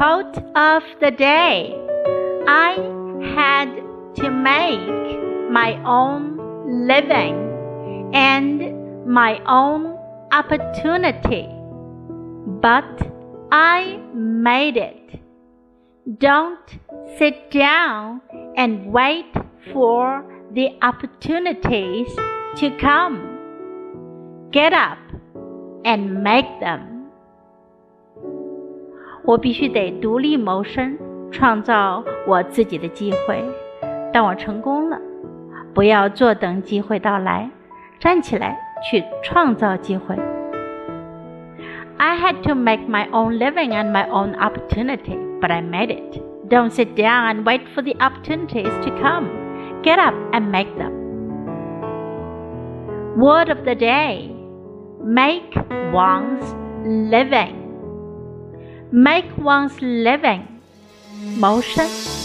Quote of the day I had to make my own living and my own opportunity, but I made it. Don't sit down and wait for the opportunities to come. Get up and make them. 我必须得独立谋生，创造我自己的机会。当我成功了，不要坐等机会到来，站起来去创造机会。I had to make my own living and my own opportunity, but I made it. Don't sit down and wait for the opportunities to come. Get up and make them. Word of the day Make one's living. Make one's living. 谋生。